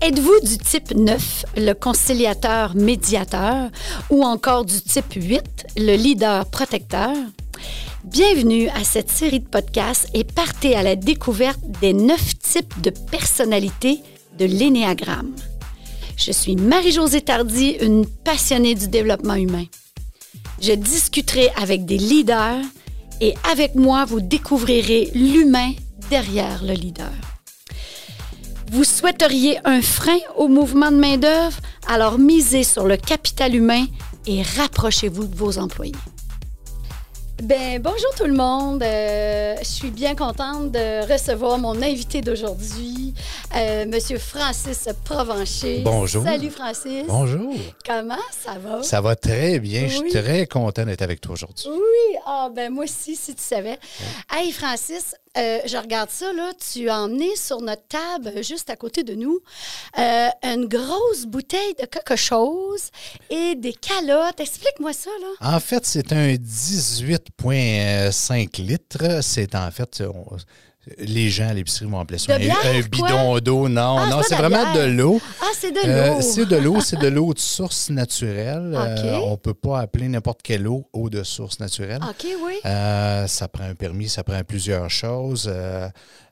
Êtes-vous du type 9, le conciliateur médiateur, ou encore du type 8, le leader protecteur? Bienvenue à cette série de podcasts et partez à la découverte des neuf types de personnalités de l'énéagramme. Je suis Marie-Josée Tardy, une passionnée du développement humain. Je discuterai avec des leaders et avec moi, vous découvrirez l'humain derrière le leader. Vous souhaiteriez un frein au mouvement de main-d'œuvre? Alors misez sur le capital humain et rapprochez-vous de vos employés. Ben, bonjour tout le monde. Euh, je suis bien contente de recevoir mon invité d'aujourd'hui, euh, Monsieur Francis Provencher. Bonjour. Salut Francis. Bonjour. Comment ça va? Ça va très bien. Je Oui. suis très content d'être avec toi aujourd'hui. Oui, ah ben moi aussi, si tu savais. Hey Francis, euh, je regarde ça, là, tu as emmené sur notre table, euh, juste à côté de nous, euh, une grosse bouteille de quelque chose et des calottes. Explique-moi ça, là. En fait, c'est un 18,5 litres. C'est en fait, les gens à l'épicerie vont appeler ça De un, bière, un quoi? bidon d'eau. Non, Ah, non, c'est vraiment de l'eau. Ah, c'est de Euh, l'eau. c'est de l'eau, c'est de l'eau de source naturelle. Euh, on peut pas appeler n'importe quelle eau eau de source naturelle. OK, oui. Euh, ça prend un permis, ça prend plusieurs choses.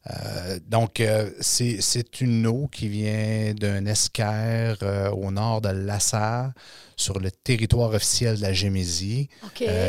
Euh, donc, euh, c'est une eau qui vient d'un escaire euh, au nord de Lassar, sur le territoire officiel de la Gémésie,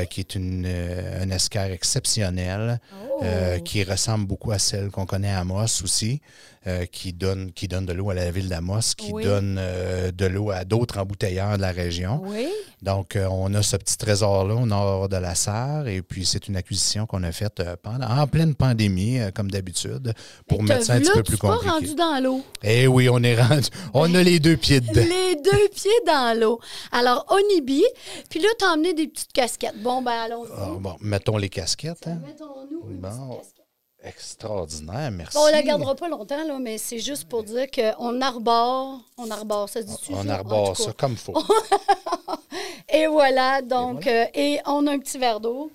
qui est une, un escaire exceptionnel, Oh. qui ressemble beaucoup à celle qu'on connaît à Amos aussi, euh, qui, donne, qui donne de l'eau à la ville d'Amos, qui Oui. donne euh, de l'eau à d'autres embouteilleurs de la région. Oui. Donc, euh, on a ce petit trésor-là au nord de la Sarre, et puis c'est une acquisition qu'on a faite pendant, en pleine pandémie, comme d'habitude, pour mettre ça un petit peu plus es pas compliqué. rendu dans l'eau. Eh oui, on est rendu. On a les deux pieds dedans. Les deux pieds dans l'eau. Alors, Onibi, puis là, t'as emmené des petites casquettes. Bon, ben, allons-y. Ah, bon, mettons les casquettes. hein. Mettons-nous une Bon. petite casquette. Extraordinaire, merci. Bon, on la gardera pas longtemps, là, mais c'est juste pour dire qu'on arbore, on arbore, ça dit On ça? En arbore ça comme faut. Et voilà, donc, euh, et on a un petit verre d'eau.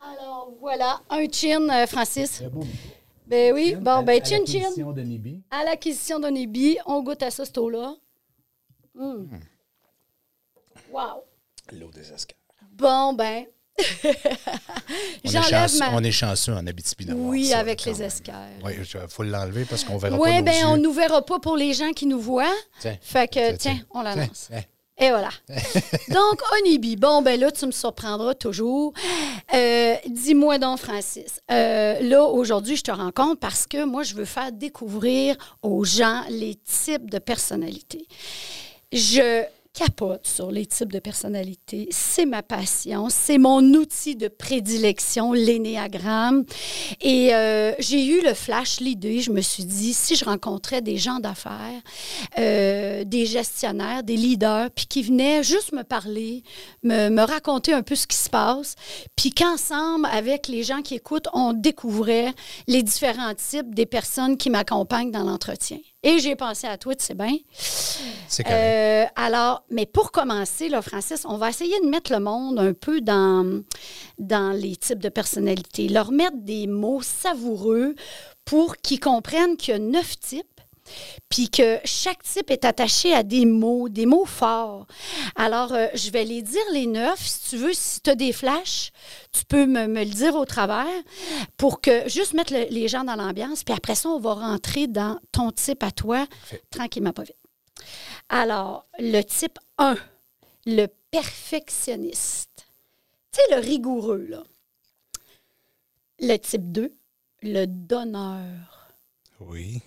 Alors, voilà, un chin, euh, Francis. Ben oui, bon, ben, chin, chin. À l'acquisition d'un ébi, on goûte à ça, cette eau-là. Mm. Wow. L'eau des escales. Bon, ben, On, est chanceux, ma... on est chanceux en Abitibi d'avoir Oui, ça, avec les escales. Oui, il faut l'enlever parce qu'on verra Oui, pas nos ben, on yeux. nous verra pas pour les gens qui nous voient. Tiens, Fait que, tiens, on la Tiens, lance. tiens. Et voilà. donc, Onibi, bon, ben là, tu me surprendras toujours. Euh, Dis-moi donc, Francis, euh, là, aujourd'hui, je te rencontre parce que moi, je veux faire découvrir aux gens les types de personnalités. Je capote sur les types de personnalités. C'est ma passion. C'est mon outil de prédilection, l'énéagramme. Et euh, j'ai eu le flash, l'idée, je me suis dit, si je rencontrais des gens d'affaires, euh, des gestionnaires, des leaders, puis qui venaient juste me parler, me, me raconter un peu ce qui se passe, puis qu'ensemble, avec les gens qui écoutent, on découvrait les différents types des personnes qui m'accompagnent dans l'entretien. Et j'ai pensé à toi, tu sais bien. C'est correct. Euh, alors, mais pour commencer, là, Francis, on va essayer de mettre le monde un peu dans, dans les types de personnalités, leur mettre des mots savoureux pour qu'ils comprennent qu'il y a neuf types. Puis que chaque type est attaché à des mots, des mots forts. Alors, euh, je vais les dire les neuf. Si tu veux, si tu as des flashs, tu peux me, me le dire au travers pour que juste mettre le- les gens dans l'ambiance. Puis après ça, on va rentrer dans ton type à toi, tranquillement, pas vite. Alors, le type 1, le perfectionniste. Tu sais, le rigoureux, là. Le type 2, le donneur. Oui.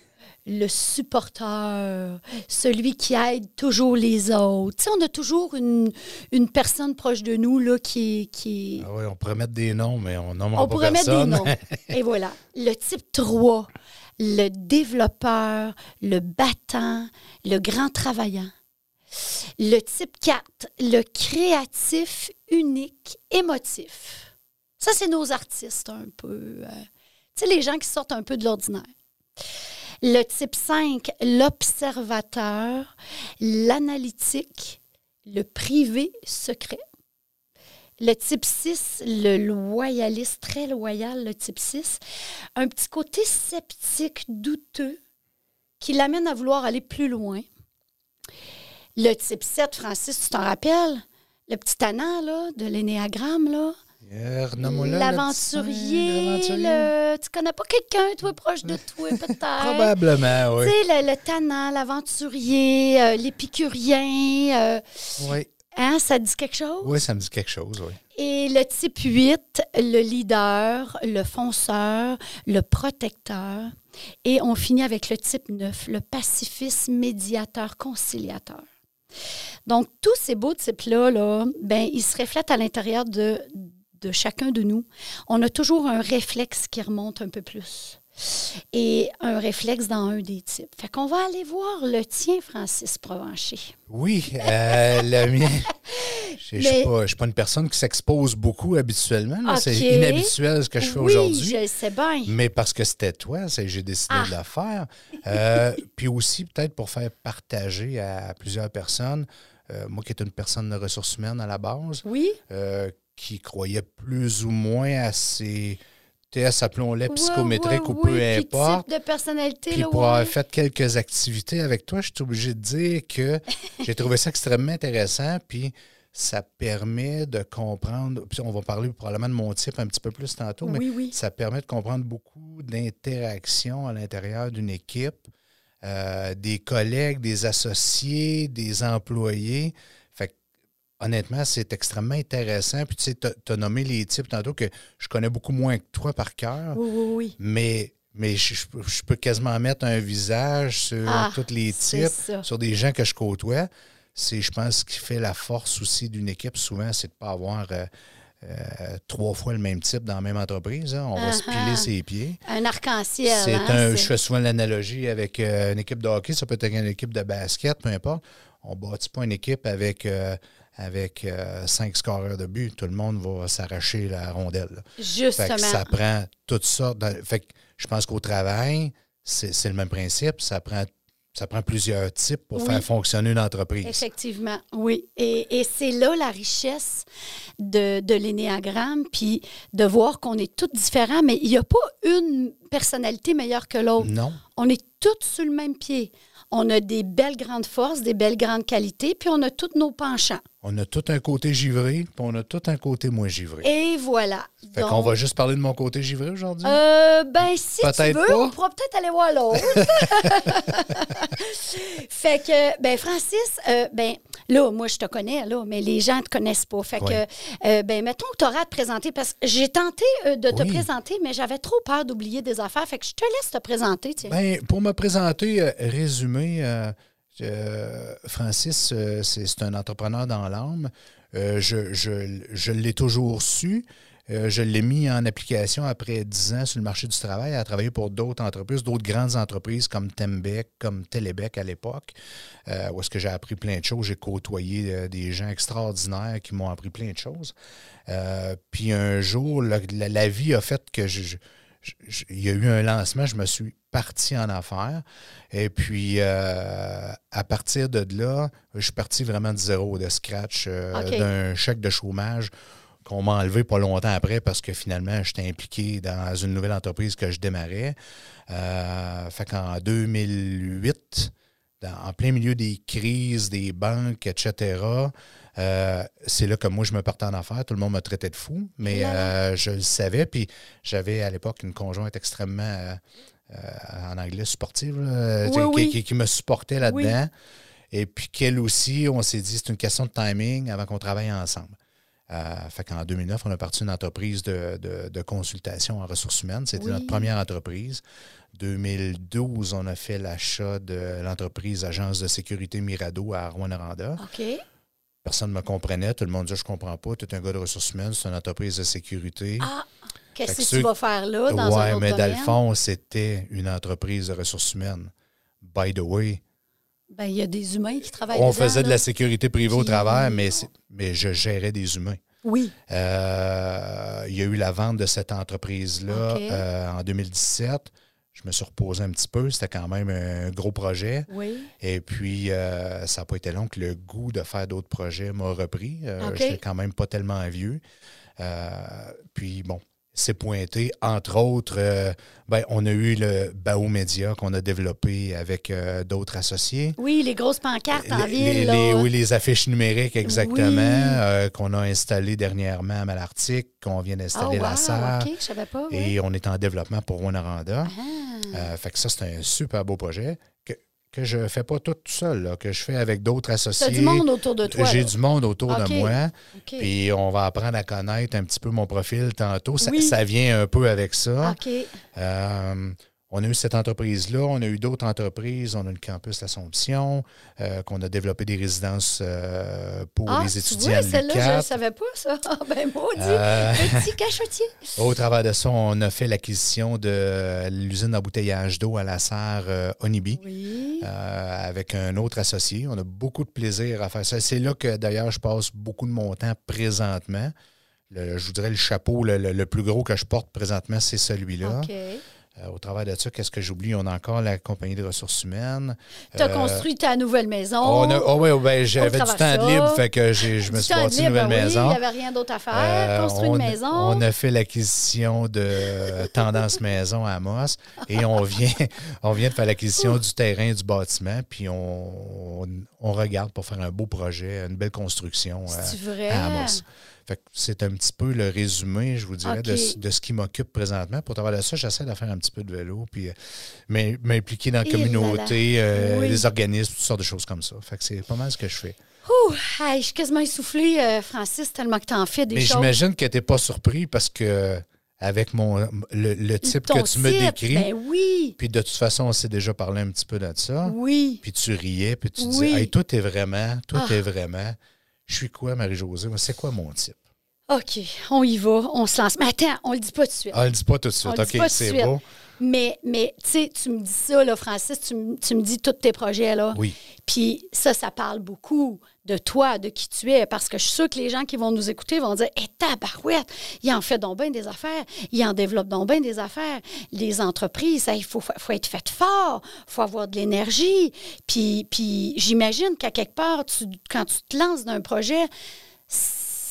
Le supporteur, celui qui aide toujours les autres. Tu sais, on a toujours une, une personne proche de nous là, qui, qui, Ah oui, on pourrait mettre des noms, mais on nommera on pas pourrait mettre des noms. Et voilà. Le type 3, le développeur, le battant, le grand travaillant. Le type 4, le créatif, unique, émotif. Ça, c'est nos artistes un peu. euh, tu sais, les gens qui sortent un peu de l'ordinaire. Le type 5, l'observateur, l'analytique, le privé secret. Le type 6, le loyaliste, très loyal, le type 6. Un petit côté sceptique, douteux. qui l'amène à vouloir aller plus loin. Le type 7, Francis, tu t'en rappelles? Le petit tannant, là, de l'énéagramme, là. Euh, L'aventurier, le... tu connais pas quelqu'un, toi, proche de toi, peut-être? Probablement, oui. Tu sais, le, le tannant, l'aventurier, euh, l'épicurien, euh, Oui. hein, ça dit quelque chose? oui, ça me dit quelque chose, oui. Et le type 8, le leader, le fonceur, le protecteur. Et on finit avec le type 9, le pacifiste, médiateur, conciliateur. Donc, tous ces beaux types-là, là, ben, ils se reflètent à l'intérieur de, de chacun de nous. On a toujours un réflexe qui remonte un peu plus. Et un réflexe dans un des types. Fait qu'on va aller voir le tien, Francis Provencher. Oui, euh, le mien. Je ne suis pas, je suis pas une personne qui s'expose beaucoup habituellement. C'est inhabituel ce que je fais oui, aujourd'hui. je le sais bien. Mais parce que c'était toi, j'ai décidé Ah. de le faire. Euh, puis aussi, peut-être pour faire partager à plusieurs personnes, euh, moi qui est une personne de ressources humaines à la base, Oui. Qui croyait plus ou moins à ces tests, appelons-les psychométriques ou peu oui, importe. type de personnalité, Puis là, pour avoir fait quelques activités avec toi, je suis obligé de dire que j'ai trouvé ça extrêmement intéressant. Puis ça permet de comprendre. Puis on va parler probablement de mon type un petit peu plus tantôt, mais ça permet de comprendre beaucoup d'interactions à l'intérieur d'une équipe, euh, des collègues, des associés, des employés. Honnêtement, c'est extrêmement intéressant. Puis tu sais, tu as nommé les types tantôt que je connais beaucoup moins que toi par cœur. Oui, oui, oui. Mais, mais je, je peux- quasiment mettre un visage sur Ah, tous les types, sur des gens que je côtoie. C'est, je pense, ce qui fait la force aussi d'une équipe, souvent, c'est de ne pas avoir euh, euh, trois fois le même type dans la même entreprise. hein. On va se Ah, piler ah. ses pieds. Un arc-en-ciel. C'est hein, un, c'est- je fais souvent l'analogie avec euh, une équipe de hockey, ça peut être une équipe de basket, peu importe. On ne bâtit pas une équipe avec, euh, avec euh, cinq scoreurs de but. Tout le monde va s'arracher la rondelle. là. Fait Justement. que ça prend toutes sortes. de- fait que je pense qu'au travail, c'est c'est le même principe. Ça prend, ça prend plusieurs types pour Oui. faire fonctionner une entreprise. Effectivement, oui. Et, et c'est là la richesse de, de l'énéagramme, puis de voir qu'on est tous différents, mais il n'y a pas une personnalité meilleure que l'autre. Non. On est tous sur le même pied. On a des belles grandes forces, des belles grandes qualités, puis on a tous nos penchants. On a tout un côté givré, puis on a tout un côté moins givré. Et voilà. fait Donc, qu'on va juste parler de mon côté givré aujourd'hui? Euh, ben, si tu veux, pas. on pourra peut-être aller voir l'autre. fait que, ben, Francis, euh, ben, là, moi, je te connais, là, mais les gens ne te connaissent pas. Fait que, euh, ben, mettons que tu auras à te présenter, parce que j'ai tenté de te Oui. présenter, mais j'avais trop peur d'oublier des affaires. Fait que je te laisse te présenter. Ben, pour me présenter, euh, résumé, euh, euh, Francis, c'est un entrepreneur dans l'âme. Je je- je l'ai toujours su. Je l'ai mis en application après 10 ans sur le marché du travail, à travailler pour d'autres entreprises, d'autres grandes entreprises comme Tembec, comme Télébec à l'époque, où est-ce que j'ai appris plein de choses. J'ai côtoyé des gens extraordinaires qui m'ont appris plein de choses. Puis un jour, la, vie a fait que je- je- il y a eu un lancement, je me suis parti en affaires. Et puis, euh, à partir de là, je suis parti vraiment de zéro, de scratch, euh, d'un chèque de chômage qu'on m'a enlevé pas longtemps après parce que finalement, j'étais impliqué dans une nouvelle entreprise que je démarrais. Euh, fait qu'en 2008, dans- en plein milieu des crises, des banques, etc., euh, c'est là que moi, je me partais en affaires. Tout le monde me traitait de fou, mais euh, je le savais. Puis j'avais à l'époque une conjointe extrêmement, euh, en anglais, sportive, là, Oui, qui, oui. qui- qui me supportait là-dedans. Et puis qu'elle aussi, on s'est dit, c'est une question de timing avant qu'on travaille ensemble. Euh, fait qu'en 2009, on a parti une entreprise de, de- de consultation en ressources humaines. C'était Oui. notre première entreprise. 2012, on a fait l'achat de l'entreprise Agence de sécurité Mirado à Rouen-Noranda. OK. Personne ne me comprenait. Tout le monde disait Je comprends pas. Tu es un gars de ressources humaines, c'est une entreprise de sécurité. Ah, qu'est-ce que que tu vas faire là, dans ouais, un autre mais dans le fond, c'était une entreprise de ressources humaines. By the way, Ben, il y a des humains qui travaillent on dedans, faisait de la sécurité privée au travers, mais, mais je gérais des humains. Oui. Euh, il y a eu la vente de cette entreprise-là euh, en 2017. Je me suis reposé un petit peu. C'était quand même un gros projet. Oui. Et puis, euh, ça n'a pas été long que le goût de faire d'autres projets m'a repris. Euh. J'étais quand même pas tellement vieux. Euh, puis, bon, s'est pointé. Entre autres, euh, ben, on a eu le Bao Média qu'on a développé avec euh, d'autres associés. Oui, les grosses pancartes en Les- ville. les- oui, les affiches numériques, exactement, Oui. euh, qu'on a installées dernièrement à Malartic, qu'on vient d'installer à la je savais pas. oui. Et on est en développement pour Rwanda. Ah. Fait que ça, c'est un super beau projet que, que je ne fais pas tout seul, là, que je fais avec d'autres associés. du monde autour de toi. J'ai du monde autour de moi. Puis on va apprendre à connaître un petit peu mon profil tantôt. Ça, Oui. ça vient un peu avec ça. OK. Euh, on a eu cette entreprise-là, on a eu d'autres entreprises, on a le campus L'Assomption, euh, qu'on a développé des résidences euh, pour Ah, les tu étudiants de celle-là, je ne savais pas, ça. Ah, ben, maudit. Euh, Petit cachotier. Au travers de ça, on a fait l'acquisition de l'usine d'embouteillage d'eau à la serre Onibi. Oui. Euh, avec un autre associé. On a beaucoup de plaisir à faire ça. C'est là que d'ailleurs je passe beaucoup de mon temps présentement. Le- je vous dirais le chapeau le, le- le plus gros que je porte présentement, c'est celui-là. Euh, au travers de ça, qu'est-ce que j'oublie? On a encore la compagnie de ressources humaines. Tu as Euh, construit ta nouvelle maison. On a, oh ouais, ben, j'avais du temps ça, de libre, fait que je me suis bâti une nouvelle oui, maison. Il n'y avait rien d'autre à faire. Euh, Construire on, une maison. on a fait l'acquisition de Tendance Maison à Amos et on vient, on vient de faire l'acquisition du terrain du bâtiment, puis on, on, on regarde pour faire un beau projet, une belle construction à Amos. Fait que c'est un petit peu le résumé, je vous dirais, de, de ce qui m'occupe présentement. Pour travers de ça, j'essaie de faire un petit peu de vélo, puis euh, m'im- m'impliquer dans la Et communauté, euh, Oui. les organismes, toutes sortes de choses comme ça. Fait que c'est pas mal ce que je fais. Ouh, hey, je suis quasiment essoufflée, euh, Francis, tellement que tu en fais des Mais choses. j'imagine que tu n'es pas surpris parce que avec mon le, le type Ton que tu me décris, Ben oui. puis de toute façon, on s'est déjà parlé un petit peu de ça, Oui. puis tu riais, puis tu Oui. disais Hey, toi, t'es vraiment, toi, Ah. t'es vraiment. Je suis quoi, Marie-Josée? C'est quoi mon type? OK, on y va, on se lance. Mais attends, on le dit pas tout de suite. Ah, le dis pas tout de suite. On OK, dit c'est beau. Mais, mais tu sais, tu me dis ça, là, Francis, tu, me- dis tous tes projets, là. Oui. Puis ça, ça parle beaucoup de toi, de qui tu es, parce que je suis sûre que les gens qui vont nous écouter vont dire Hé, tabarouette, il en fait donc bien des affaires, il en développe donc bien des affaires. Les entreprises, il faut, faut être fait fort, il faut avoir de l'énergie. Puis, puis j'imagine qu'à quelque part, tu- quand tu te lances dans un projet,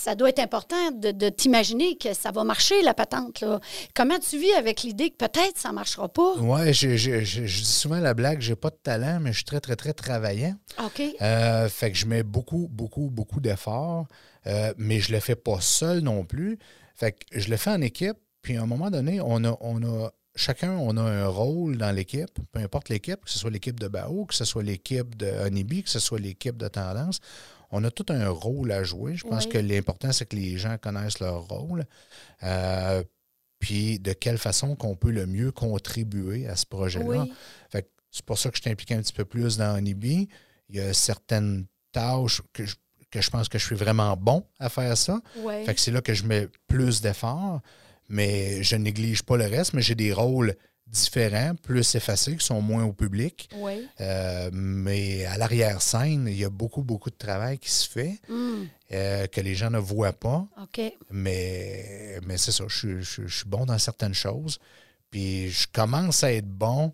ça doit être important de, de t'imaginer que ça va marcher, la patente. Là. Comment tu vis avec l'idée que peut-être ça ne marchera pas? Ouais, je, je- je- je dis souvent la blague, j'ai pas de talent, mais je suis très, très, très travaillant. OK. Euh, fait que je mets beaucoup, beaucoup, beaucoup d'efforts, euh, mais je le fais pas seul non plus. Fait que je le fais en équipe, puis à un moment donné, on a, on a chacun, on a un rôle dans l'équipe, peu importe l'équipe, que ce soit l'équipe de Bao, que ce soit l'équipe de Honeybee, que ce soit l'équipe de Tendance. On a tout un rôle à jouer. Je pense Oui. que l'important, c'est que les gens connaissent leur rôle. Euh, puis de quelle façon qu'on peut le mieux contribuer à ce projet-là. Oui. Fait que c'est pour ça que je suis impliqué un petit peu plus dans Honeybee. Il y a certaines tâches que je, que je pense que je suis vraiment bon à faire ça. Fait que c'est là que je mets plus d'efforts, mais je néglige pas le reste, mais j'ai des rôles différents, plus effacés, qui sont moins au public. Oui. Euh, mais à l'arrière-scène, il y a beaucoup, beaucoup de travail qui se fait Hum, euh, que les gens ne voient pas. OK. Mais, mais c'est ça, je, je suis bon dans certaines choses. Puis je commence à être bon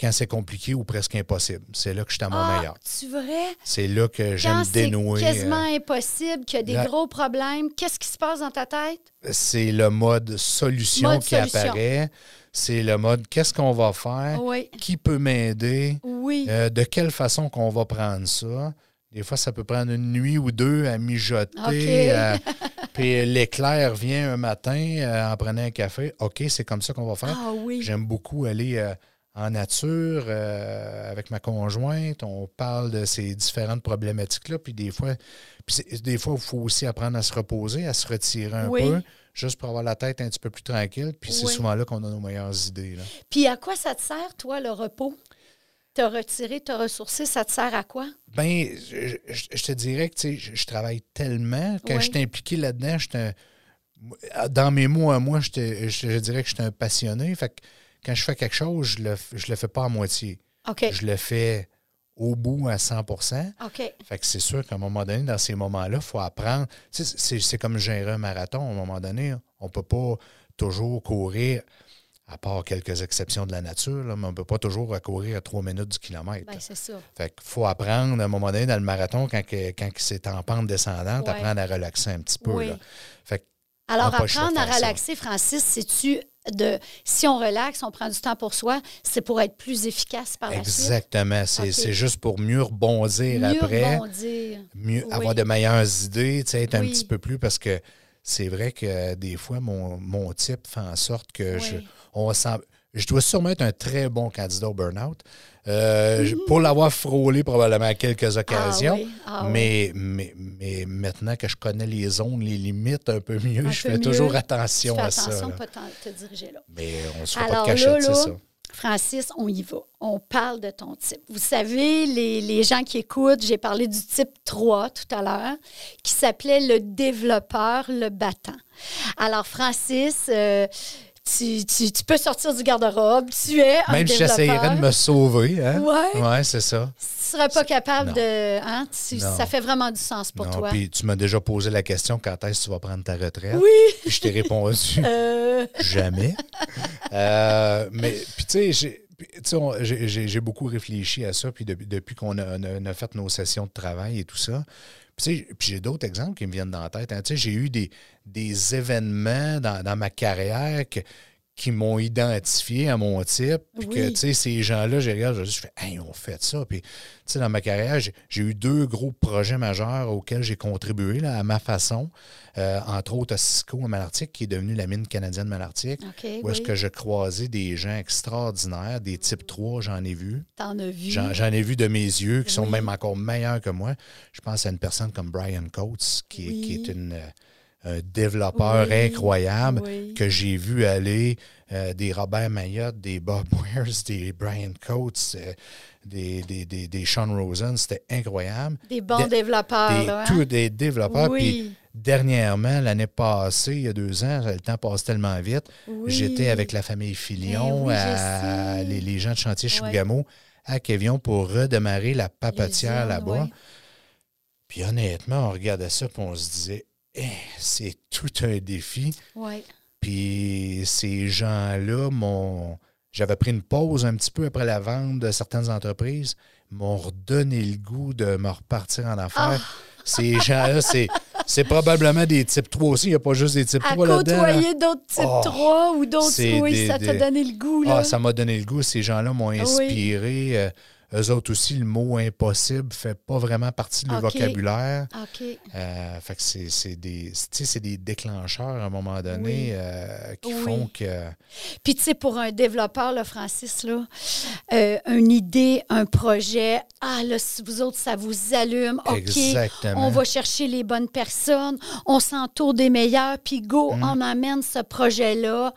quand c'est compliqué ou presque impossible. C'est là que je suis à mon Ah, meilleur. tu vrai? C'est là que j'aime Quand c'est dénouer. quasiment euh, impossible, qu'il y a des la- gros problèmes, qu'est-ce qui se passe dans ta tête? c'est le mode solution Mode qui solution. apparaît. C'est le mode qu'est-ce qu'on va faire? Oui. Qui peut m'aider? Oui. Euh, de quelle façon qu'on va prendre ça? Des fois, ça peut prendre une nuit ou deux à mijoter. Euh, puis l'éclair vient un matin euh, en prenant un café. OK, c'est comme ça qu'on va faire. ah oui. J'aime beaucoup aller en nature euh, avec ma conjointe. On parle de ces différentes problématiques-là. Puis des fois, puis des fois, il faut aussi apprendre à se reposer, à se retirer un Oui. peu, juste pour avoir la tête un petit peu plus tranquille. Puis c'est souvent là qu'on a nos meilleures idées. là. Puis à quoi ça te sert, toi, le repos? Te retirer, te ressourcer, ça te sert à quoi? Ben, je, je- je te dirais que tu sais, je, je travaille tellement. Quand Oui. je suis impliqué là-dedans, je dans mes mots à moi, je, te- je- je dirais que je suis un passionné. Fait que quand je fais quelque chose, je le, je le fais pas à moitié. Je le fais au bout à 100 OK. Fait que c'est sûr qu'à un moment donné, dans ces moments-là, il faut apprendre. C'est, comme gérer un marathon. À un moment donné, on ne peut pas toujours courir, à part quelques exceptions de la nature, là, mais on ne peut pas toujours courir à trois minutes du kilomètre. Ben, c'est ça. Fait qu'il faut apprendre à un moment donné dans le marathon, quand, quand c'est en pente descendante, Ouais. apprendre à relaxer un petit peu. Oui. là. Fait que Alors, apprendre à ça. relaxer, Francis, c'est-tu de si on relaxe, on prend du temps pour soi, c'est pour être plus efficace par la suite. Exactement. C'est juste pour mieux rebondir Mieux après, rebondir. mieux Oui. avoir de meilleures idées, être un petit peu plus parce que c'est vrai que des fois, mon, mon type fait en sorte que je, on je dois sûrement être un très bon candidat au burn-out. Euh, Pour l'avoir frôlé probablement à quelques occasions. oui. Ah oui. mais, mais, mais maintenant que je connais les zones, les limites un peu mieux, Un je peu fais mieux. toujours Tu attention fais à attention ça. ne pas te diriger là. Mais on ne se fait pas de cachette, c'est ça. Francis, on y va. On parle de ton type. Vous savez, les, les gens qui écoutent, j'ai parlé du type 3 tout à l'heure, qui s'appelait le développeur, le battant. Alors, Francis, euh, tu, tu- tu peux sortir du garde-robe. Tu es un Même si j'essayerais de me sauver. Hein? Ouais. Ouais, c'est ça. Tu serais pas capable Non. de... Hein, tu- ça fait vraiment du sens pour non, toi. puis tu m'as déjà posé la question quand est-ce que tu vas prendre ta retraite? Oui. Puis je t'ai répondu Euh, jamais. Euh, mais puis tu sais, j'ai- j'ai- beaucoup réfléchi à ça, puis depuis, qu'on a, fait nos sessions de travail et tout ça. Puis, puis j'ai d'autres exemples qui me viennent dans la tête. hein. J'ai eu des, des événements dans, dans ma carrière que- qui m'ont identifié à mon type. Puis que, tu sais, ces gens-là, j'ai regardé, je fais, hey, on fait ça. Puis, tu sais, dans ma carrière, j'ai eu deux gros projets majeurs auxquels j'ai contribué là, à ma façon. Euh, entre autres, à Cisco à Malartic, qui est devenu la mine canadienne Malartic, où est-ce que je croisais des gens extraordinaires, des types 3, j'en ai vu. T'en as vu? J'en ai vu de mes yeux qui sont même encore meilleurs que moi. Je pense à une personne comme Brian Coates, qui, est- Oui. qui est une, euh, un développeur Oui. incroyable Oui. que j'ai vu aller euh, des Robert Mayotte, des Bob Wears, des Brian Coates, euh, des, des, des, des Sean Rosen. C'était incroyable. Des bons développeurs. Des, là, hein? tous des développeurs. Oui. Puis dernièrement, l'année passée, il y a deux ans, le temps passe tellement vite, j'étais avec la famille Filion, Eh à les, les gens de chantier. Chibougamau, à Kévion pour redémarrer la papetière là-bas. Puis honnêtement, on regardait ça et on se disait, c'est tout un défi. Oui. Puis ces gens-là m'ont. J'avais pris une pause un petit peu après la vente de certaines entreprises, m'ont redonné le goût de me repartir en affaires. Ah! Ces gens-là, c'est, c'est probablement des types 3 aussi. Il n'y a pas juste des types À 3 là-dedans. là. côtoyer d'autres types Oh, 3 ou d'autres oui, des- ça t'a des- donné le goût. Là. Ah, ça m'a donné le goût. Ces gens-là m'ont inspiré. Euh, eux autres aussi, le mot impossible fait pas vraiment partie de leur OK. vocabulaire. OK. Euh, fait que c'est, des, tu sais, c'est des déclencheurs à un moment donné Oui. euh, qui Oui. font que. Puis, tu sais, pour un développeur, là, Francis, là, euh, une idée, un projet, ah, là, si vous autres, ça vous allume, OK, Exactement. on va chercher les bonnes personnes, on s'entoure des meilleurs, puis go, Mm. on amène ce projet-là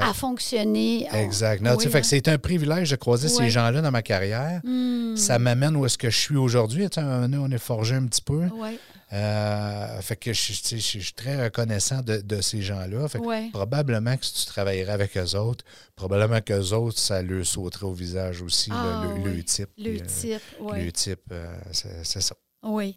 à fonctionner. Oh, Exact. Non, tu sais, oui, fait hein. que c'est un privilège de croiser ces gens-là dans ma carrière. Hmm. Ça m'amène où est-ce que je suis aujourd'hui. Tu sais, un moment donné, on est forgé un petit peu. Ouais. Euh, fait que je, tu sais, je- je suis très reconnaissant de, de ces gens-là. Fait que Ouais. probablement que si tu travaillerais avec eux autres, probablement qu'eux autres, ça leur sauterait au visage aussi, Ah, le, le oui. type. Le euh, type, oui. Le type, euh, c'est ça. Oui.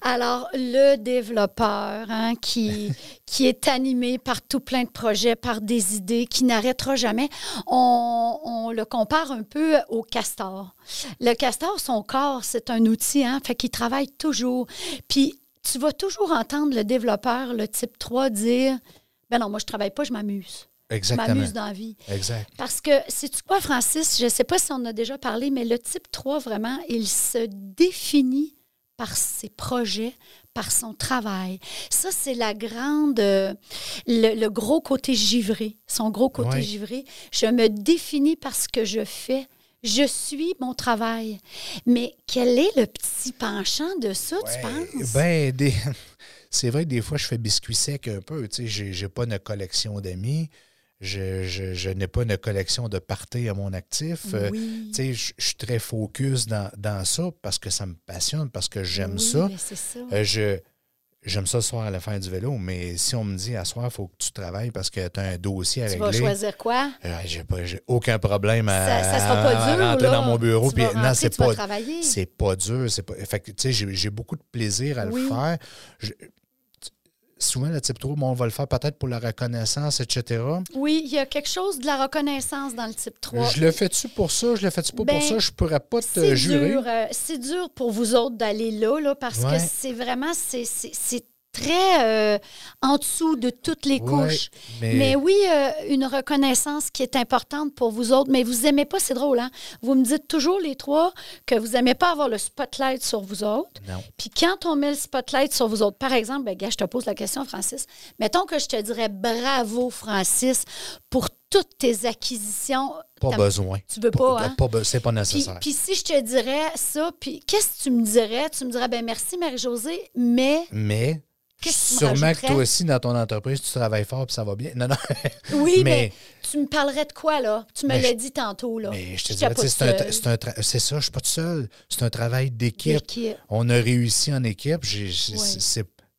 Alors, le développeur hein, qui, qui est animé par tout plein de projets, par des idées, qui n'arrêtera jamais, on, on le compare un peu au castor. Le castor, son corps, c'est un outil, hein, fait qu'il travaille toujours. Puis, tu vas toujours entendre le développeur, le type 3, dire Ben non, moi, je travaille pas, je m'amuse. Je Exactement. m'amuse dans la vie. Exact. Parce que, sais-tu quoi, Francis? Je ne sais pas si on en a déjà parlé, mais le type 3, vraiment, il se définit par ses projets, par son travail. Ça, c'est la grande, euh, le, le gros côté givré, son gros côté Ouais. givré. Je me définis par ce que je fais. Je suis mon travail. Mais quel est le petit penchant de ça, tu penses? Ben, des- c'est vrai que des fois, je fais biscuit sec un peu. Tu sais, j'ai, pas une collection d'amis. Je, je- je n'ai pas une collection de parties à mon actif. Euh, oui. tu je, je suis très focus dans, dans ça parce que ça me passionne, parce que j'aime Oui, ça. ça. Euh, je, j'aime ça le soir à la fin du vélo, mais si on me dit à soir, il faut que tu travailles parce que tu as un dossier à tu vas régler. choisir quoi? euh, j'ai, pas, aucun problème à, Ça, ça sera pas à dur. rentrer là. dans mon bureau. Tu vas non, c'est tu vas pas, c'est pas dur. C'est pas, fait que, tu sais, j'ai, j'ai beaucoup de plaisir à Oui. le faire. Je- souvent, le type 3, bon, on va le faire peut-être pour la reconnaissance, etc. Oui, il y a quelque chose de la reconnaissance dans le type 3. Je le fais-tu pour ça? Je le fais-tu pas Ben, pour ça? Je pourrais pas te jurer. euh, c'est dur pour vous autres d'aller là, là parce Ouais. que c'est vraiment, c'est très euh, en dessous de toutes les Ouais, couches. mais, Mais oui, euh, une reconnaissance qui est importante pour vous autres, mais vous aimez pas, c'est drôle, hein? Vous me dites toujours, les trois, que vous aimez pas avoir le spotlight sur vous autres. non. Puis quand on met le spotlight sur vous autres, par exemple, ben, gars, je te pose la question, Francis. Mettons que je te dirais bravo, Francis, pour toutes tes acquisitions. Pas besoin. Tu veux pas, hein? pas c'est pas Puis, nécessaire. puis si je te dirais ça, puis qu'est-ce que tu me dirais? Tu me dirais, ben merci Marie-Josée, mais mais Qu'est-ce sûrement que toi aussi, dans ton entreprise, tu travailles fort puis ça va bien. Non, non. oui, mais, Mais- tu me parlerais de quoi, là? Tu me l'as dit tantôt, là. Mais je te dirais, c'est un, c'est ça, je suis pas tout seul. C'est un travail d'équipe. On a réussi en équipe. Oui.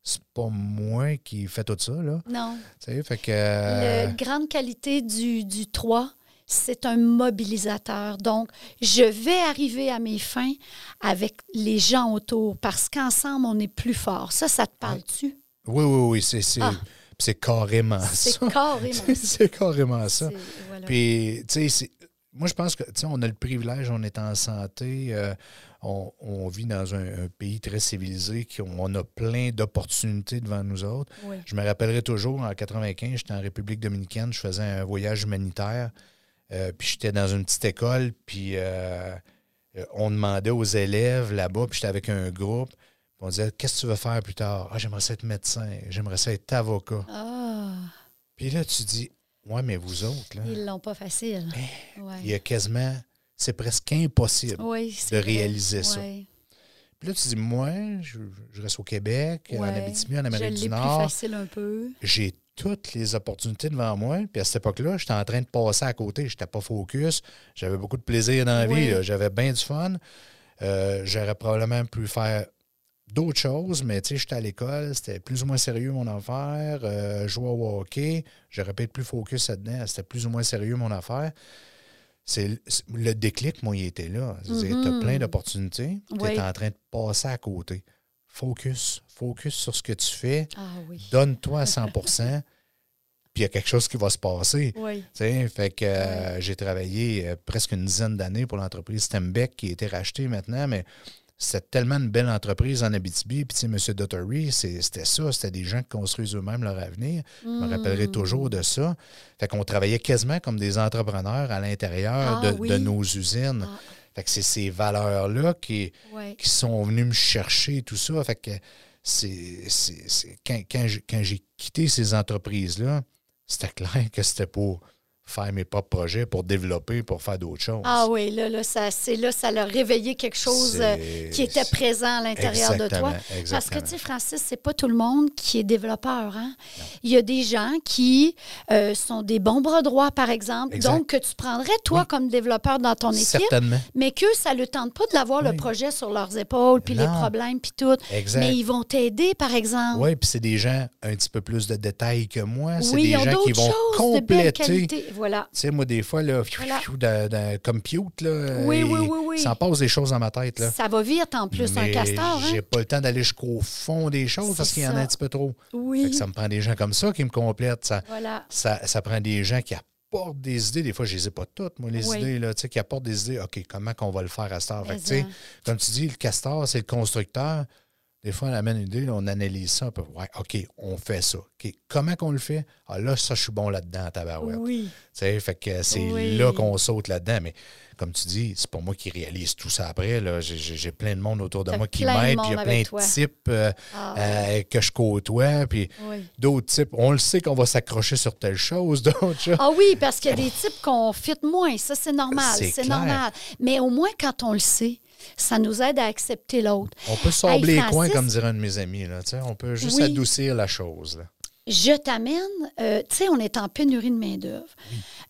C'est pas moi qui fais tout ça, là. Non. Tu sais, fait que... euh, La grande qualité du, du 3, c'est un mobilisateur. Donc, je vais arriver à mes fins avec les gens autour parce qu'ensemble, on est plus fort. Ça, ça te parle-tu? Oui, oui, oui, c'est c'est- Ah. c'est carrément C'est ça. carrément ça. c'est carrément ça. Voilà. Puis, tu sais, moi, je pense que, tu sais, on a le privilège, on est en santé, euh, on, on vit dans un, un pays très civilisé, qui, on a plein d'opportunités devant nous autres. Oui. Je me rappellerai toujours, en 95, j'étais en République dominicaine, je faisais un voyage humanitaire, euh, puis j'étais dans une petite école, puis euh, euh, on demandait aux élèves là-bas, puis j'étais avec un groupe, puis on disait, qu'est-ce que tu veux faire plus tard? Ah, j'aimerais ça être médecin, j'aimerais ça être avocat. Ah, Puis là, tu dis, ouais, mais vous autres, là, ils l'ont pas facile. il Ouais. y a quasiment, c'est presque impossible. Oui, c'est de vrai. réaliser ça. Ouais. Puis là, tu dis, moi, je, je reste au Québec, en. Abitibi, en Amérique du Nord. facile un peu. J'ai toutes les opportunités devant moi. Puis à cette époque-là, j'étais en train de passer à côté. Je n'étais pas focus. J'avais beaucoup de plaisir dans la Oui. vie. J'avais bien du fun. Euh, J'aurais probablement pu faire d'autres choses, mais tu sais, j'étais à l'école, c'était plus ou moins sérieux mon affaire. Euh, jouer au hockey, j'aurais pu être plus focus là-dedans, c'était plus ou moins sérieux mon affaire. C'est le déclic, moi, il était là. Tu as Mhm. plein d'opportunités, tu es en train de passer à côté. Focus, focus sur ce que tu fais, Ah oui. donne-toi à 100% puis il y a quelque chose qui va se passer. Oui. Tu sais, fait que euh, j'ai travaillé euh, presque une dizaine d'années pour l'entreprise Stembeck qui a été rachetée maintenant, mais c'était tellement une belle entreprise en Abitibi. Puis, M. Dottery, c'était ça. C'était des gens qui construisent eux-mêmes leur avenir. Je me rappellerai Mm. toujours de ça. Fait qu'on travaillait quasiment comme des entrepreneurs à l'intérieur Ah de, oui. de nos usines. Ah, Fait que c'est ces valeurs-là qui, ouais. qui sont venus me chercher, tout ça. Fait que c'est, quand, quand j'ai, quand j'ai quitté ces entreprises-là, c'était clair que c'était pour faire mes propres projets, pour développer, pour faire d'autres choses. Ah oui, là, là, ça, c'est là, ça l'a réveillé quelque chose euh, qui était présent à l'intérieur de toi. Exactement, Parce que, tu sais, Francis, c'est pas tout le monde qui est développeur. Hein? Il y a des gens qui euh, sont des bons bras droits, par exemple, Exact. donc que tu prendrais, toi, Oui. comme développeur dans ton équipe, Certainement. mais que ça ne le tente pas de l'avoir, le Oui. projet sur leurs épaules, puis les problèmes, puis tout. Exact. Mais ils vont t'aider, par exemple. Oui, puis c'est des gens un petit peu plus de détails que moi. C'est Oui, des ils ont gens qui d'autres vont compléter. Voilà. Tu sais, moi, des fois, là, fiou, Voilà. fiou, dans- dans- comme Pute, là, Oui, et oui, oui, oui. ça en passe des choses dans ma tête. Là. Ça va vite, en plus, un castor. Hein? J'ai pas le temps d'aller jusqu'au fond des choses parce qu'il y en a un petit peu trop. Fait Oui. que ça me prend des gens comme ça qui me complètent. Ça, Voilà. ça, ça prend des gens qui apportent des idées. Des fois, je les ai pas toutes, moi, les Oui. idées, là, tu sais, qui apportent des idées. OK, comment qu'on va le faire à cette heure? Fait que, comme tu dis, le castor, c'est le constructeur. Des fois, on amène une idée, on analyse ça. Puis, ouais, OK, on fait ça. Comment qu'on le fait? Ah, là, ça, je suis bon là-dedans, tabarouette. Oui. Tu sais, fait que c'est Oui. là qu'on saute là-dedans. Mais comme tu dis, c'est pas moi qui réalise tout ça après. J'ai- plein de monde autour de moi qui m'aide. Puis il y a plein de toi. types euh, Ah, euh, que je côtoie. Puis oui. d'autres types. On le sait qu'on va s'accrocher sur telle chose, d'autres. Ah oui, parce qu'il y a des types qu'on fit moins. Ça, c'est normal. C'est normal. Mais au moins, quand on le sait, ça nous aide à accepter l'autre. On peut sabler Hey, les coins, comme dirait un de mes amis. Là, on peut juste Oui. adoucir la chose. là. Je t'amène, euh, tu sais, on est en pénurie de main-d'œuvre.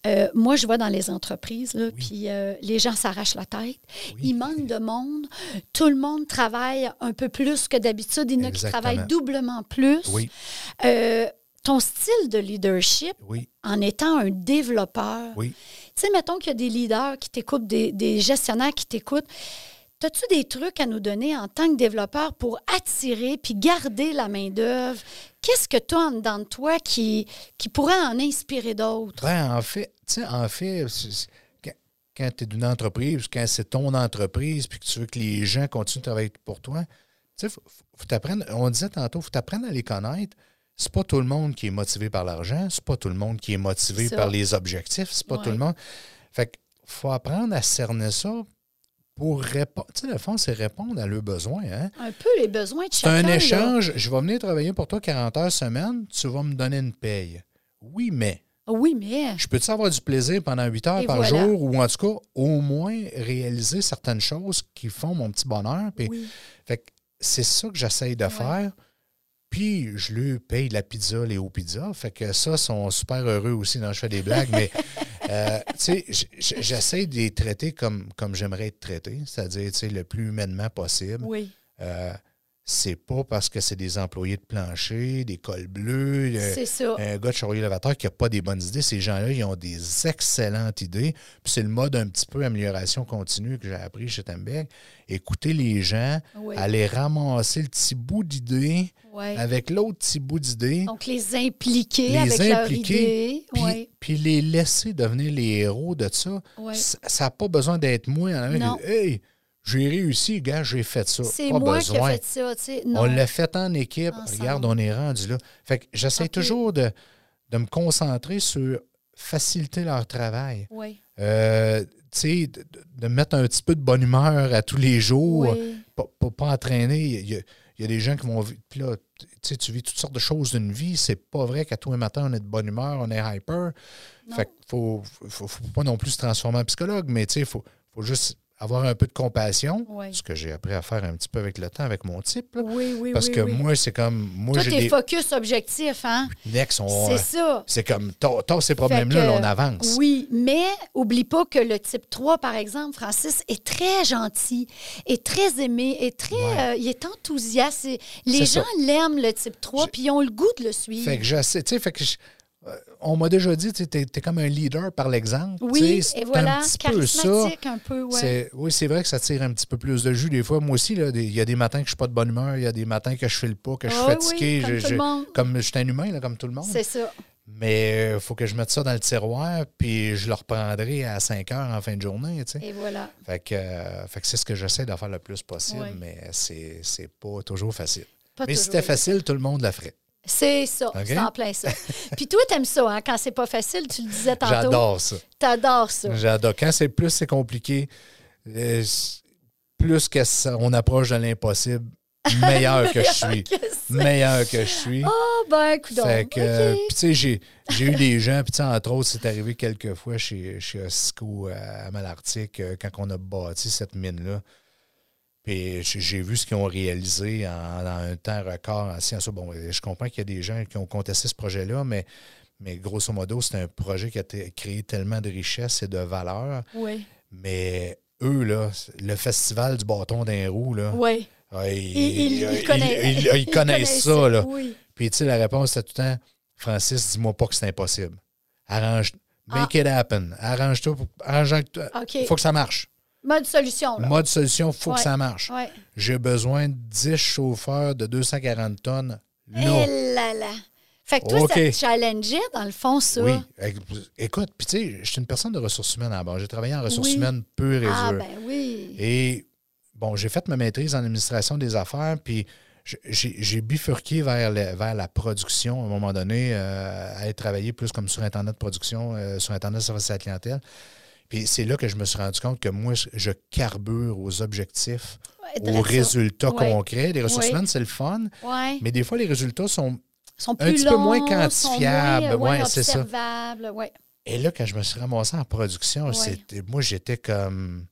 Euh, moi, je vais dans les entreprises, puis euh, les gens s'arrachent la tête. Il manque de monde. Tout le monde travaille un peu plus que d'habitude. Il y en a qui travaillent doublement plus. Oui, ton style de leadership, oui, en étant un développeur, oui. Tu sais, mettons qu'il y a des leaders qui t'écoutent, des, des gestionnaires qui t'écoutent. As-tu des trucs à nous donner en tant que développeur pour attirer puis garder la main-d'œuvre? Qu'est-ce que tu as en dedans de toi qui, qui pourrait en inspirer d'autres? Ben, en fait, tu sais, en fait, quand, tu es d'une entreprise, quand c'est ton entreprise, puis que tu veux que les gens continuent de travailler pour toi, Tu sais, faut, faut t'apprendre- on disait tantôt, faut t'apprendre à les connaître. C'est pas tout le monde qui est motivé par l'argent, c'est pas tout le monde qui est motivé par les objectifs, c'est pas Ouais. tout le monde. Fait que faut apprendre à cerner ça pour répondre. Tu sais, le fond, c'est répondre à leurs besoins. Hein? Un peu les besoins de C'est chacun. un là. échange. Je vais venir travailler pour toi 40 heures semaine, tu vas me donner une paye. Oui, mais Oui, mais. je peux-tu avoir du plaisir pendant 8 heures Et par voilà. jour ou en tout cas au moins réaliser certaines choses qui font mon petit bonheur? Puis, Oui. fait que c'est ça que j'essaye de Ouais. faire. Puis je lui paye la pizza, les hauts pizzas. Fait que ça, ils sont super heureux aussi quand je fais des blagues. mais euh, tu sais, j'essaie de les traiter comme, comme j'aimerais être traité, c'est-à-dire tu sais, le plus humainement possible. Oui. Euh, c'est pas parce que c'est des employés de plancher, des cols bleus, euh, un gars de chariot lavateur qui n'a pas des bonnes idées. Ces gens-là, ils ont des excellentes idées. Puis c'est le mode un petit peu amélioration continue que j'ai appris chez Temberg. Écouter les gens, Oui. aller ramasser le petit bout d'idée avec l'autre petit bout d'idée, Donc, les impliquer les avec leur impliquer, idée. puis, Oui. puis les laisser devenir les héros de ça. Ça n'a pas besoin d'être moi en. Non. Hey, j'ai réussi, gars, j'ai fait ça. C'est moi qui besoin. ai fait ça. Tu sais. On l'a fait en équipe. Ensemble. Regarde, on est rendu là. Fait que j'essaie toujours de, de me concentrer sur faciliter leur travail. Oui. Euh, tu sais, de, mettre un petit peu de bonne humeur à tous les jours. Oui. Pas, pas, pas entraîner. Il y, a, il y a des gens qui vont. Puis là, tu sais, tu vis toutes sortes de choses d'une vie. C'est pas vrai qu'à tous les matins, on est de bonne humeur, on est hyper. Non. Fait qu'il faut, faut, faut pas non plus se transformer en psychologue, mais tu sais, il faut, faut juste avoir un peu de compassion. Oui. Ce que j'ai appris à faire un petit peu avec le temps, avec mon type. là. Oui, oui, Parce oui, que oui. moi, c'est comme. Moi, Toi, t'es des. focus objectif, hein? Next, sont. C'est ça. C'est comme. T'as ces problèmes-là, on avance. Oui, mais oublie pas que le type 3, par exemple, Francis, est très gentil, est très aimé, est très, Ouais. euh, il est enthousiaste. Les gens l'aiment, le type 3, Je- puis ils ont le goût de le suivre. Fait que j'essaie. Tu sais, fait que. je- on m'a déjà dit, tu t'es comme un leader par l'exemple. oui, et voilà, un petit peu ça. charismatique un peu, ouais. C'est- Oui, c'est vrai que ça tire un petit peu plus de jus des fois. Moi aussi, il y a des matins que je suis pas de bonne humeur, il y a des matins que je file pas, que je suis oui, fatigué. comme je- tout le je- monde. comme je suis un humain, là, comme tout le monde. C'est ça. Mais il faut que je mette ça dans le tiroir, puis je le reprendrai à 5 heures en fin de journée. tu sais. Et voilà. Fait que, euh, fait que c'est ce que j'essaie de faire le plus possible, Ouais. mais c'est pas toujours facile. Pas mais si c'était facile, tout le monde la ferait. C'est ça, c'est en plein ça. Puis toi, t'aimes ça, hein? Quand c'est pas facile, tu le disais tantôt. J'adore ça. T'adores ça. J'adore. Quand c'est plus c'est compliqué, euh, plus que ça- on approche de l'impossible, meilleur que je suis. Que Meilleur que je suis. Ah, ben, coudonc. Fait que, tu sais, j'ai, j'ai eu des gens, puis tu sais, entre autres, c'est arrivé quelques fois chez, chez Osco euh, à Malartic, euh, quand on a bâti cette mine-là. Puis j'ai vu ce qu'ils ont réalisé en, en un temps record en sciences. Bon, je comprends qu'il y a des gens qui ont contesté ce projet-là, mais, mais grosso modo, c'est un projet qui a créé tellement de richesses et de valeur. Oui, Mais eux, là, le festival du bâton d'un roue, là, oui. ah, ils, Il, il, il ils- connaît- ils- ils connaissent ça, là. Oui. Puis, tu sais, la réponse, c'est tout le temps Francis, dis-moi pas que c'est impossible. Arrange. Make Ah. it happen. Arrange-toi. pour- Arrange toi. OK. faut que ça marche. Mode solution, là. Mode solution, faut Ouais. que ça marche. Ouais. J'ai besoin de 10 chauffeurs de 240 tonnes. Eh Non. là là. Fait que toi, ça te challengeait, dans le fond, ça? Oui. Éc- Écoute, puis tu sais, je suis une personne de ressources humaines à base. J'ai travaillé en ressources Oui. humaines pures et Ah, ben oui. Et bon, j'ai fait ma maîtrise en administration des affaires, puis j'ai bifurqué vers, le- vers la production à un moment donné, euh, à aller travailler plus comme sur Internet de production, euh, sur Internet de service à la clientèle. Puis c'est là que je me suis rendu compte que moi, je- carbure aux objectifs, Ouais, aux résultats Ouais. concrets. Les ressources humaines, c'est le fun, mais des fois, les résultats sont. Un petit peu moins quantifiables. moins, Ouais, c'est ça. Et là, quand je me suis ramassé en production, moi, j'étais comme.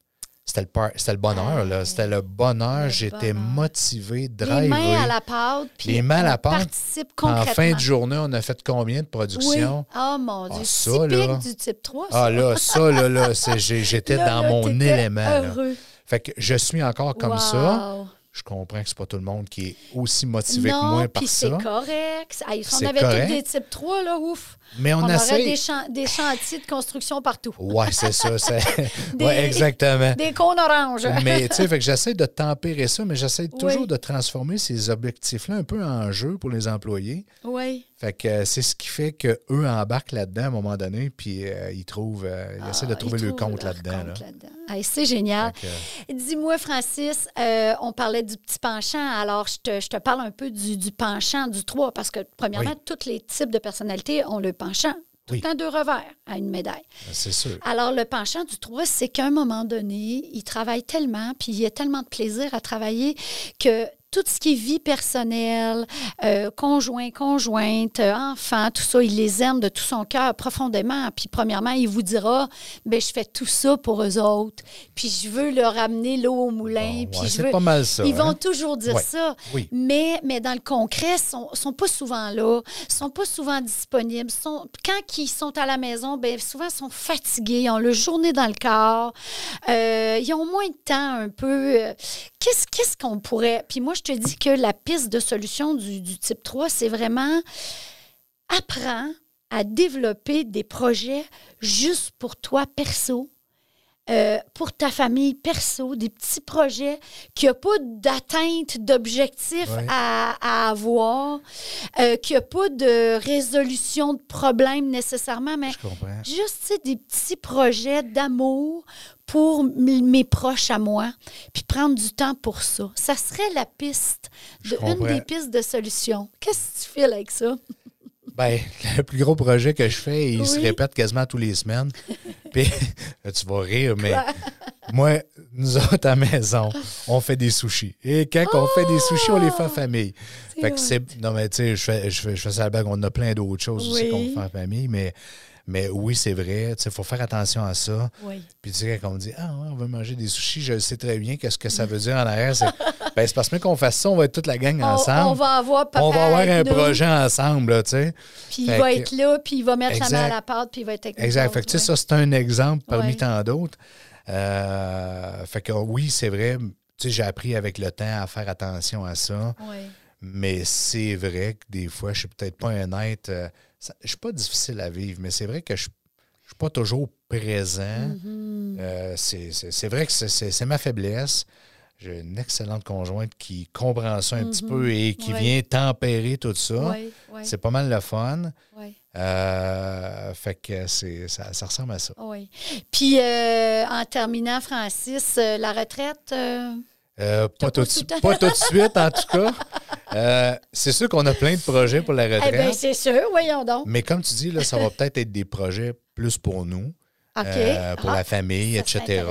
C'était le, par- c'était le bonheur, là. Ah, C'était le bonheur. J'étais motivé, Les drivé. mains à la pâte, puis Les mains à la pâte. participe En fin de journée, on a fait combien de Oui. productions? Oh mon Dieu, Ah, ça, typique là. du type 3, ça. Ah là, ça, là, là, j'étais Là, dans là, mon élément. là. Fait que je suis encore comme Wow. ça. Je comprends que c'est pas tout le monde qui est aussi motivé que moi par puis c'est ça. correct. Hey, si on avait tous des types 3, là, ouf. Mais on, On, aurait des, chan- des chantiers de construction partout. Ouais, c'est ça. Des- ouais, exactement. Des cônes oranges. mais tu sais, fait que j'essaie de tempérer ça, mais j'essaie toujours Oui. de transformer ces objectifs-là un peu en jeu pour les employés. Oui. Fait que euh, c'est ce qui fait qu'eux embarquent là-dedans à un moment donné, puis euh, ils trouvent, euh, ils essaient de Ah, trouver le compte là-dedans. là. c'est génial. Dis-moi, Francis, on parlait du petit penchant. Alors, je te, je te parle un peu du, du penchant du 3, parce que, premièrement, Oui. tous les types de personnalités ont le penchant. Tout Oui. le temps deux revers à une médaille. c'est sûr. Alors, le penchant du 3, c'est qu'à un moment donné, il travaille tellement, puis il y a tellement de plaisir à travailler que tout ce qui est vie personnelle, euh, conjoint, conjointe, enfant, tout ça, il les aime de tout son cœur profondément. Puis, premièrement, il vous dira, ben je fais tout ça pour eux autres. Puis, je veux leur amener l'eau au moulin. Ouais, c'est veux... pas mal ça. Ils hein? vont toujours dire Ouais. ça. Oui. Mais, mais dans le concret, ils sont, sont pas souvent là, sont pas souvent disponibles. Sont, quand ils sont à la maison, ben souvent ils sont fatigués, ils ont le journée dans le corps, euh, ils ont moins de temps un peu. Euh, Qu'est-ce qu'est-ce qu'on pourrait... Puis moi, je te dis que la piste de solution du, du type 3, c'est vraiment apprends à développer des projets juste pour toi perso, euh, pour ta famille perso, des petits projets qui n'ont pas d'atteinte d'objectifs Ouais. à, à avoir, euh, qui n'ont pas de résolution de problèmes nécessairement, mais Je juste des petits projets d'amour pour mes proches à moi, puis prendre du temps pour ça. Ça serait la piste, de, une des pistes de solution. Qu'est-ce que tu fais avec ça? Ben, le plus gros projet que je fais, il se répète quasiment tous les semaines. Puis, tu vas rire, mais moi, nous autres à la maison, on fait des sushis. Et quand on fait des sushis, on les fait en famille. Fait que c'est. Non, mais tu sais, je fais, je, fais, je fais ça à la blague. On a plein d'autres choses aussi qu'on fait en famille, mais. Mais oui, c'est vrai. Il faut faire attention à ça. Oui. Puis tu sais, quand on me dit Ah, on veut manger des sushis, je sais très bien qu'est-ce que ça veut dire en arrière. C'est ben, c'est parce que qu'on fasse ça, on va être toute la gang On, ensemble. on va avoir papa On va avoir un nous, projet ensemble, tu sais. Puis il va que- être là, puis il va mettre la main à la pâte, puis il va être avec Exact. Fait que, tu sais, ouais. ça, c'est un exemple parmi Ouais. tant d'autres. Euh, fait que oui, c'est vrai. Tu sais, j'ai appris avec le temps à faire attention à ça. Oui. Mais c'est vrai que des fois, je suis peut-être pas un être. euh, ça- je suis pas difficile à vivre, mais c'est vrai que je je suis pas toujours présent. Mhm. Euh, c'est vrai que c'est- ma faiblesse. J'ai une excellente conjointe qui comprend ça un petit peu et qui Mhm. Ouais. vient tempérer tout ça. C'est pas mal le fun. Euh, fait que c'est ça, ça ressemble à ça. Oui. Puis, euh, en terminant, Francis, la retraite, euh, pas, tout, pas tout de suite, en tout cas. Euh, c'est sûr qu'on a plein de projets pour la eh retraite. bien, c'est sûr, voyons donc. mais comme tu dis, là, ça va peut-être être des projets plus pour nous, euh, pour Ah, la famille, ça serait etc.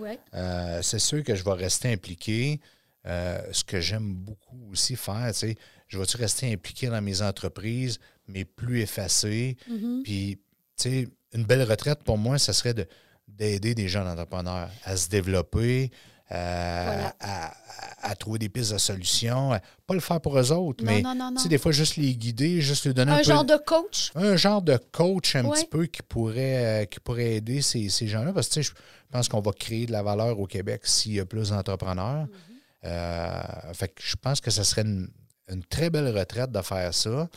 ouais. Euh, c'est sûr que je vais rester impliqué. Ce que j'aime beaucoup aussi faire, tu sais, je vais-tu rester impliqué dans mes entreprises, mais plus effacé? Mhm. Puis, tu sais, une belle retraite pour moi, ce serait de- d'aider des jeunes entrepreneurs à se développer, Voilà. à, trouver des pistes de solutions. à- Pas le faire pour eux autres, Non, mais non, des fois, juste les guider, juste leur donner un, Un peu genre de coach? un genre de coach un Ouais. petit peu qui pourrait, euh, qui pourrait aider ces, ces gens-là. Parce que je pense qu'on va créer de la valeur au Québec s'il y a plus d'entrepreneurs. Mm-hmm. Euh, fait que je pense que ce serait une, une très belle retraite de faire ça.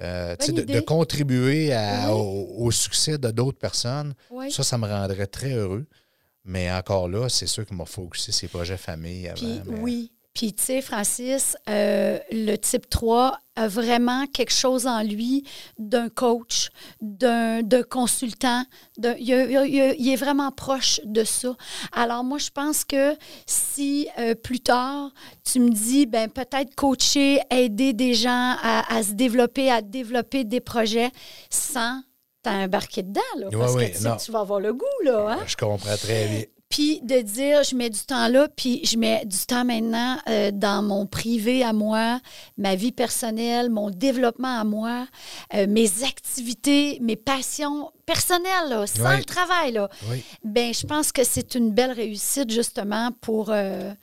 Euh, de, de contribuer à- Oui. au, au succès de d'autres personnes. Oui. Ça, ça me rendrait très heureux. Mais encore là, c'est sûr qu'il m'a focusé ces projets famille avant. Puis mais- oui. Puis tu sais, Francis, euh, le type 3 a vraiment quelque chose en lui d'un coach, d'un consultant. il est vraiment proche de ça. Alors moi, je pense que si euh, plus tard, tu me dis, ben peut-être coacher, aider des gens à, à se développer, à développer des projets sans t'as embarqué dedans, là, parce ouais, que tu sais non. que tu vas avoir le goût, là. Hein? Je comprends très bien. Puis de dire, je mets du temps là, puis je mets du temps maintenant euh, dans mon privé à moi, ma vie personnelle, mon développement à moi, euh, mes activités, mes passions personnelles, là, sans le travail. Là. Oui. Ben, je pense que c'est une belle réussite, justement, pour, euh,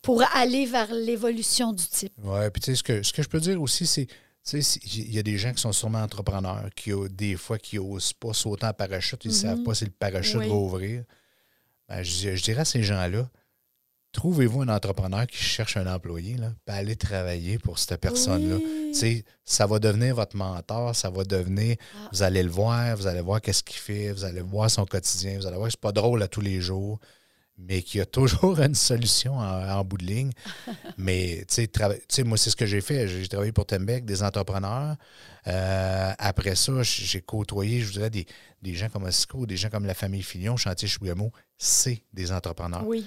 pour aller vers l'évolution du type. Oui, puis tu sais, ce que, ce que je peux dire aussi, c'est. Tu sais, il y a des gens qui sont sûrement entrepreneurs, qui ont des fois qui n'osent pas sauter en parachute, ils ne savent pas si le parachute. Oui. va ouvrir. Ben, je, je dirais à ces gens-là, trouvez-vous un entrepreneur qui cherche un employé, là, puis allez travailler pour cette personne-là. Oui. Ça va devenir votre mentor, ça va devenir, Ah. vous allez le voir, vous allez voir qu'est-ce qu'il fait, vous allez voir son quotidien, vous allez voir que c'est pas drôle à tous les jours. Mais qu'il y a toujours une solution en, bout de ligne. mais, tu sais, moi, c'est ce que j'ai fait. J'ai travaillé pour Tembec, des entrepreneurs. Euh, après ça, j'ai côtoyé, je vous dirais, des, des gens comme Osco, des gens comme la famille Fillon, Chantier Chougamau. C'est des entrepreneurs. Oui.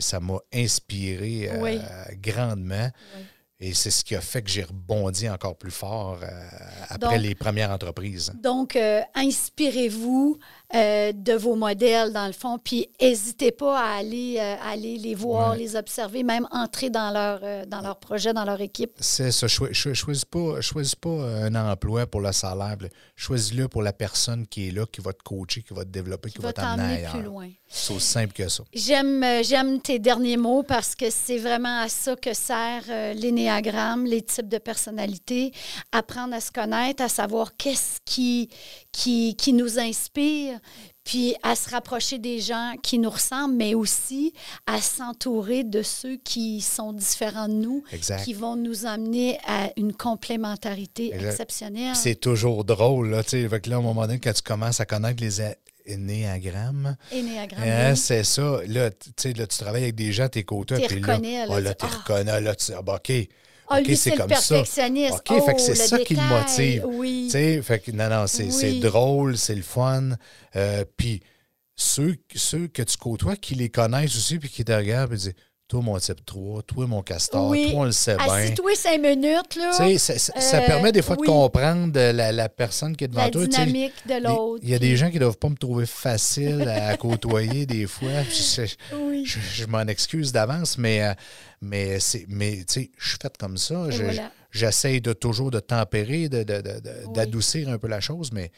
ça m'a inspiré euh, grandement. Oui. Et c'est ce qui a fait que j'ai rebondi encore plus fort euh, après les premières entreprises. Donc, inspirez-vous, euh, de vos modèles, dans le fond. Puis, n'hésitez pas à aller, euh, aller les voir, les observer, même entrer dans leur, euh, dans leur projet, dans leur équipe. C'est ça. Choisis pas, choisis pas un emploi pour le salaire. Choisis-le pour la personne qui est là, qui va te coacher, qui va te développer, qui, va t'emmener plus loin. C'est aussi simple que ça. J'aime, j'aime tes derniers mots parce que c'est vraiment à ça que sert l'énéagramme, les types de personnalités, apprendre à se connaître, à savoir qu'est-ce qui, qui, qui nous inspire, puis à se rapprocher des gens qui nous ressemblent, mais aussi à s'entourer de ceux qui sont différents de nous, qui vont nous amener à une complémentarité exceptionnelle. C'est toujours drôle, là, tu sais, là, à un moment donné, quand tu commences à connaître les énéagrammes, hein, c'est ça, là, tu là, tu travailles avec des gens, tes côtés, puis là, là, oh, là tu ah. reconnais, là, tu ah, ben, OK, ah, c'est le perfectionniste. OK, fait que c'est oh, ça qui le motive. Oui. fait que, non, non, c'est drôle, c'est le fun. Euh, puis ceux, ceux que tu côtoies qui les connaissent aussi, puis qui te regardent, et disent toi, mon type 3, toi, mon castor, toi, on le sait bien. Assis-toi cinq minutes, là. Tu sais, ça, euh, permet des fois de comprendre la, la, personne qui est devant toi. La dynamique de l'autre. Il y a des gens qui ne doivent pas me trouver facile à côtoyer des fois. Je, oui. je, m'en excuse d'avance, mais, euh, mais, mais tu sais, je suis faite comme ça. J'essaie de toujours de tempérer, d'adoucir de, de, un peu la chose, mais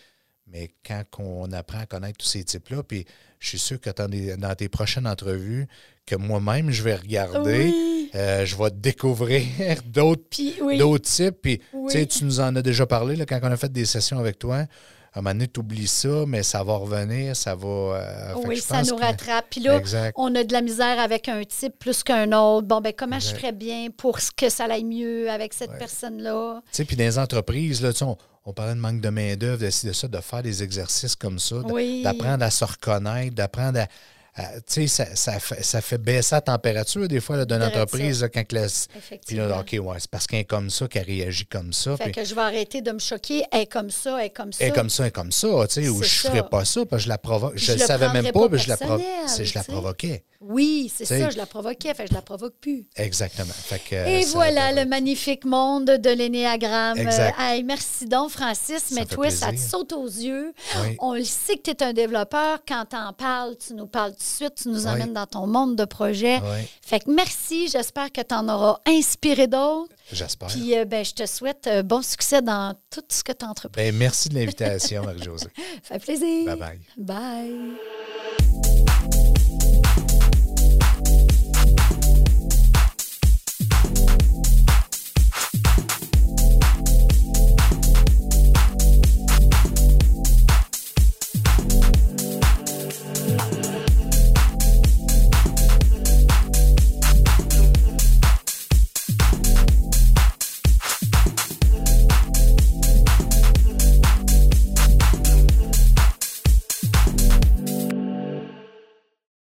mais quand on apprend à connaître tous ces types-là, puis je suis sûr que dans tes prochaines entrevues, que moi-même, je vais regarder, euh, je vais découvrir d'autres types. Puis, tu nous en as déjà parlé là, quand on a fait des sessions avec toi à un moment donné, tu oublies ça, mais ça va revenir, ça va. Euh, oui, ça nous rattrape. Puis là, on a de la misère avec un type plus qu'un autre. Bon, ben comment je ferais bien pour que ça aille mieux avec cette personne-là? Tu sais, puis dans les entreprises, là, on, on parlait de manque de main-d'œuvre, de, de, ça, de faire des exercices comme ça, d'apprendre à se reconnaître, d'apprendre à, tu sais, ça, ça, fait, baisser la température des fois d'une entreprise quand la. Puis là, OK, ouais, c'est parce qu'elle est comme ça qu'elle réagit comme ça. Fait que je vais arrêter de me choquer. Elle est comme ça, elle est comme ça. Elle est comme ça, elle est comme ça, tu sais, ou je ne ferais pas ça, parce que je la provoque. Je ne le savais même pas, mais je la, je la provoquais. Oui, c'est ça, je la provoquais, fait je la provoque plus. Exactement. Et voilà le magnifique monde de l'énéagramme. merci donc, Francis, mais toi, ça te saute aux yeux. On le sait que tu es un développeur. Quand tu en parles, tu nous parles de suite, tu nous emmènes dans ton monde de projet. Fait que merci, j'espère que tu en auras inspiré d'autres. J'espère. Puis euh, ben, je te souhaite euh, bon succès dans tout ce que tu entreprends. Ben, merci de l'invitation, Marie-Josée. Fait plaisir. Bye bye. Bye.